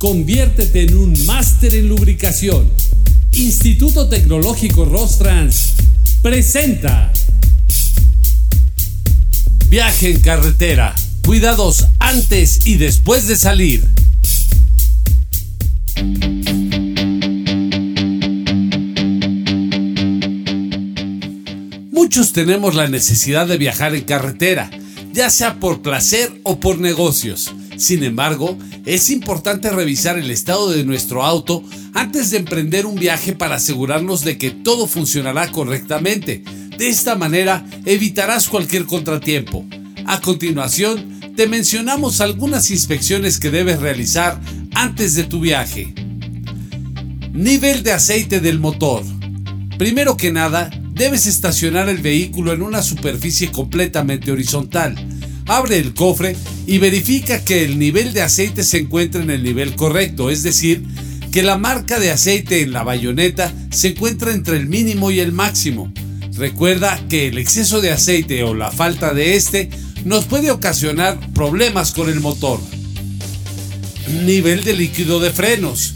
Conviértete en un máster en lubricación. Instituto Tecnológico Rostrans presenta Viaje en carretera. Cuidados antes y después de salir. Muchos tenemos la necesidad de viajar en carretera, ya sea por placer o por negocios. Sin embargo, es importante revisar el estado de nuestro auto antes de emprender un viaje para asegurarnos de que todo funcionará correctamente. De esta manera evitarás cualquier contratiempo. A continuación, te mencionamos algunas inspecciones que debes realizar antes de tu viaje. Nivel de aceite del motor. Primero que nada, debes estacionar el vehículo en una superficie completamente horizontal abre el cofre y verifica que el nivel de aceite se encuentra en el nivel correcto, es decir, que la marca de aceite en la bayoneta se encuentra entre el mínimo y el máximo. Recuerda que el exceso de aceite o la falta de este nos puede ocasionar problemas con el motor. Nivel de líquido de frenos.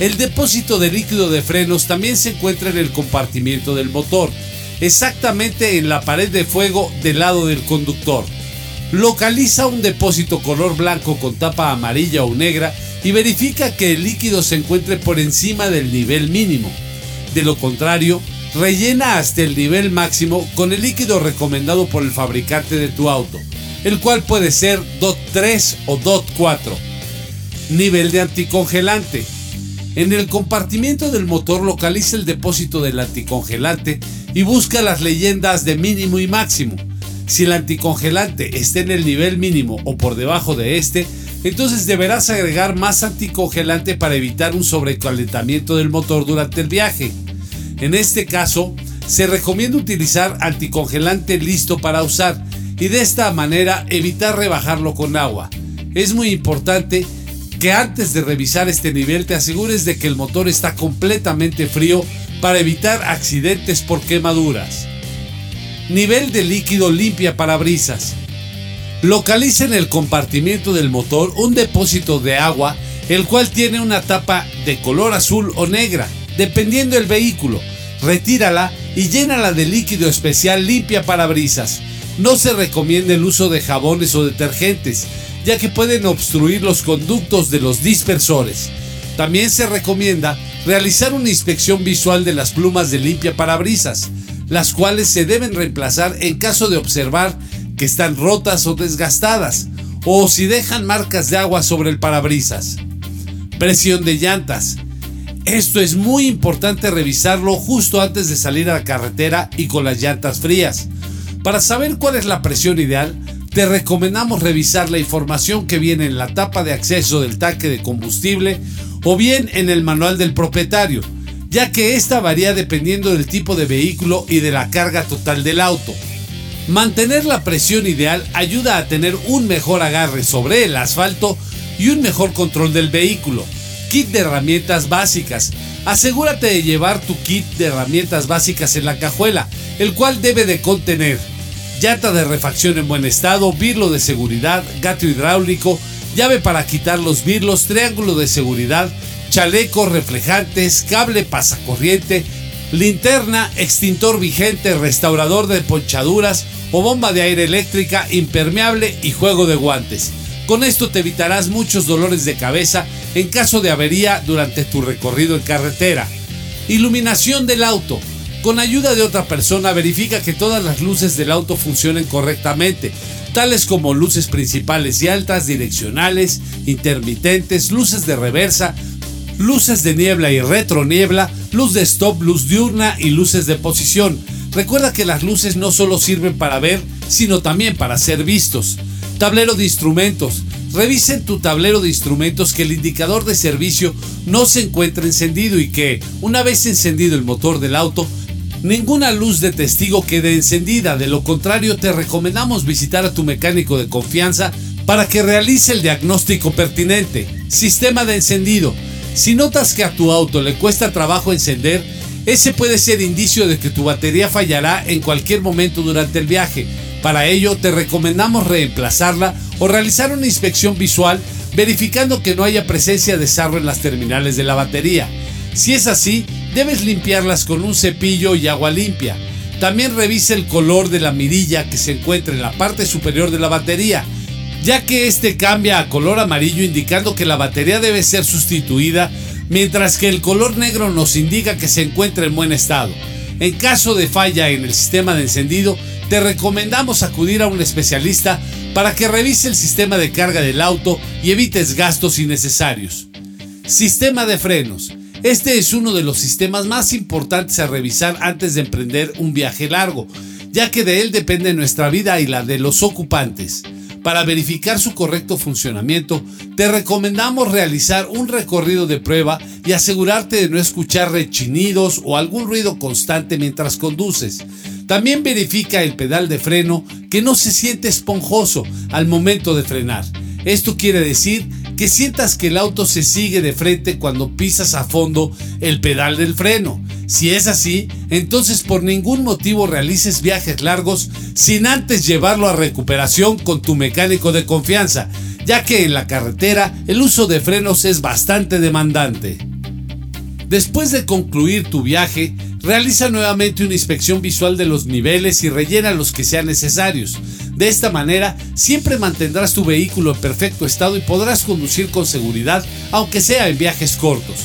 El depósito de líquido de frenos también se encuentra en el compartimiento del motor, exactamente en la pared de fuego del lado del conductor. Localiza un depósito color blanco con tapa amarilla o negra y verifica que el líquido se encuentre por encima del nivel mínimo. De lo contrario, rellena hasta el nivel máximo con el líquido recomendado por el fabricante de tu auto, el cual puede ser DOT 3 o DOT 4. Nivel de anticongelante. En el compartimiento del motor localiza el depósito del anticongelante y busca las leyendas de mínimo y máximo. Si el anticongelante está en el nivel mínimo o por debajo de este, entonces deberás agregar más anticongelante para evitar un sobrecalentamiento del motor durante el viaje. En este caso, se recomienda utilizar anticongelante listo para usar y de esta manera evitar rebajarlo con agua. Es muy importante que antes de revisar este nivel te asegures de que el motor está completamente frío para evitar accidentes por quemaduras. Nivel de líquido limpia parabrisas. Localiza en el compartimiento del motor un depósito de agua, el cual tiene una tapa de color azul o negra, dependiendo del vehículo. Retírala y llénala de líquido especial limpia parabrisas. No se recomienda el uso de jabones o detergentes, ya que pueden obstruir los conductos de los dispersores. También se recomienda realizar una inspección visual de las plumas de limpia parabrisas las cuales se deben reemplazar en caso de observar que están rotas o desgastadas, o si dejan marcas de agua sobre el parabrisas. Presión de llantas. Esto es muy importante revisarlo justo antes de salir a la carretera y con las llantas frías. Para saber cuál es la presión ideal, te recomendamos revisar la información que viene en la tapa de acceso del tanque de combustible o bien en el manual del propietario ya que esta varía dependiendo del tipo de vehículo y de la carga total del auto. Mantener la presión ideal ayuda a tener un mejor agarre sobre el asfalto y un mejor control del vehículo. Kit de herramientas básicas. Asegúrate de llevar tu kit de herramientas básicas en la cajuela, el cual debe de contener llanta de refacción en buen estado, birlo de seguridad, gato hidráulico, llave para quitar los birlos, triángulo de seguridad, chalecos reflejantes, cable pasacorriente, linterna, extintor vigente, restaurador de ponchaduras o bomba de aire eléctrica impermeable y juego de guantes. Con esto te evitarás muchos dolores de cabeza en caso de avería durante tu recorrido en carretera. Iluminación del auto. Con ayuda de otra persona verifica que todas las luces del auto funcionen correctamente, tales como luces principales y altas, direccionales, intermitentes, luces de reversa, luces de niebla y retroniebla, luz de stop, luz diurna y luces de posición. Recuerda que las luces no solo sirven para ver, sino también para ser vistos. Tablero de instrumentos. Revisa en tu tablero de instrumentos que el indicador de servicio no se encuentra encendido y que, una vez encendido el motor del auto, ninguna luz de testigo quede encendida. De lo contrario, te recomendamos visitar a tu mecánico de confianza para que realice el diagnóstico pertinente. Sistema de encendido. Si notas que a tu auto le cuesta trabajo encender, ese puede ser indicio de que tu batería fallará en cualquier momento durante el viaje. Para ello te recomendamos reemplazarla o realizar una inspección visual verificando que no haya presencia de sarro en las terminales de la batería. Si es así, debes limpiarlas con un cepillo y agua limpia. También revisa el color de la mirilla que se encuentra en la parte superior de la batería, ya que este cambia a color amarillo indicando que la batería debe ser sustituida, mientras que el color negro nos indica que se encuentra en buen estado. En caso de falla en el sistema de encendido, te recomendamos acudir a un especialista para que revise el sistema de carga del auto y evites gastos innecesarios. Sistema de frenos. Este es uno de los sistemas más importantes a revisar antes de emprender un viaje largo, ya que de él depende nuestra vida y la de los ocupantes. Para verificar su correcto funcionamiento, te recomendamos realizar un recorrido de prueba y asegurarte de no escuchar rechinidos o algún ruido constante mientras conduces. También verifica el pedal de freno que no se siente esponjoso al momento de frenar. Esto quiere decir que sientas que el auto se sigue de frente cuando pisas a fondo el pedal del freno. Si es así, entonces por ningún motivo realices viajes largos sin antes llevarlo a recuperación con tu mecánico de confianza, ya que en la carretera el uso de frenos es bastante demandante. Después de concluir tu viaje, realiza nuevamente una inspección visual de los niveles y rellena los que sean necesarios. De esta manera, siempre mantendrás tu vehículo en perfecto estado y podrás conducir con seguridad, aunque sea en viajes cortos.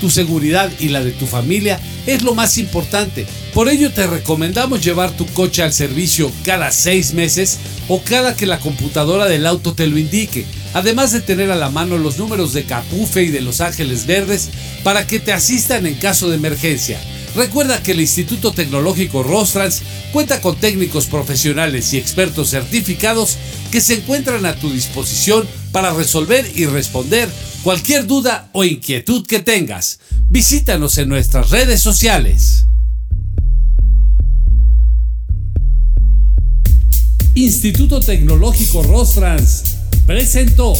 Tu seguridad y la de tu familia es lo más importante. Por ello te recomendamos llevar tu coche al servicio cada seis meses o cada que la computadora del auto te lo indique, además de tener a la mano los números de Capufe y de Los Ángeles Verdes para que te asistan en caso de emergencia. Recuerda que el Instituto Tecnológico Rostrans cuenta con técnicos profesionales y expertos certificados que se encuentran a tu disposición para resolver y responder cualquier duda o inquietud que tengas. Visítanos en nuestras redes sociales. Instituto Tecnológico Rostrans presentó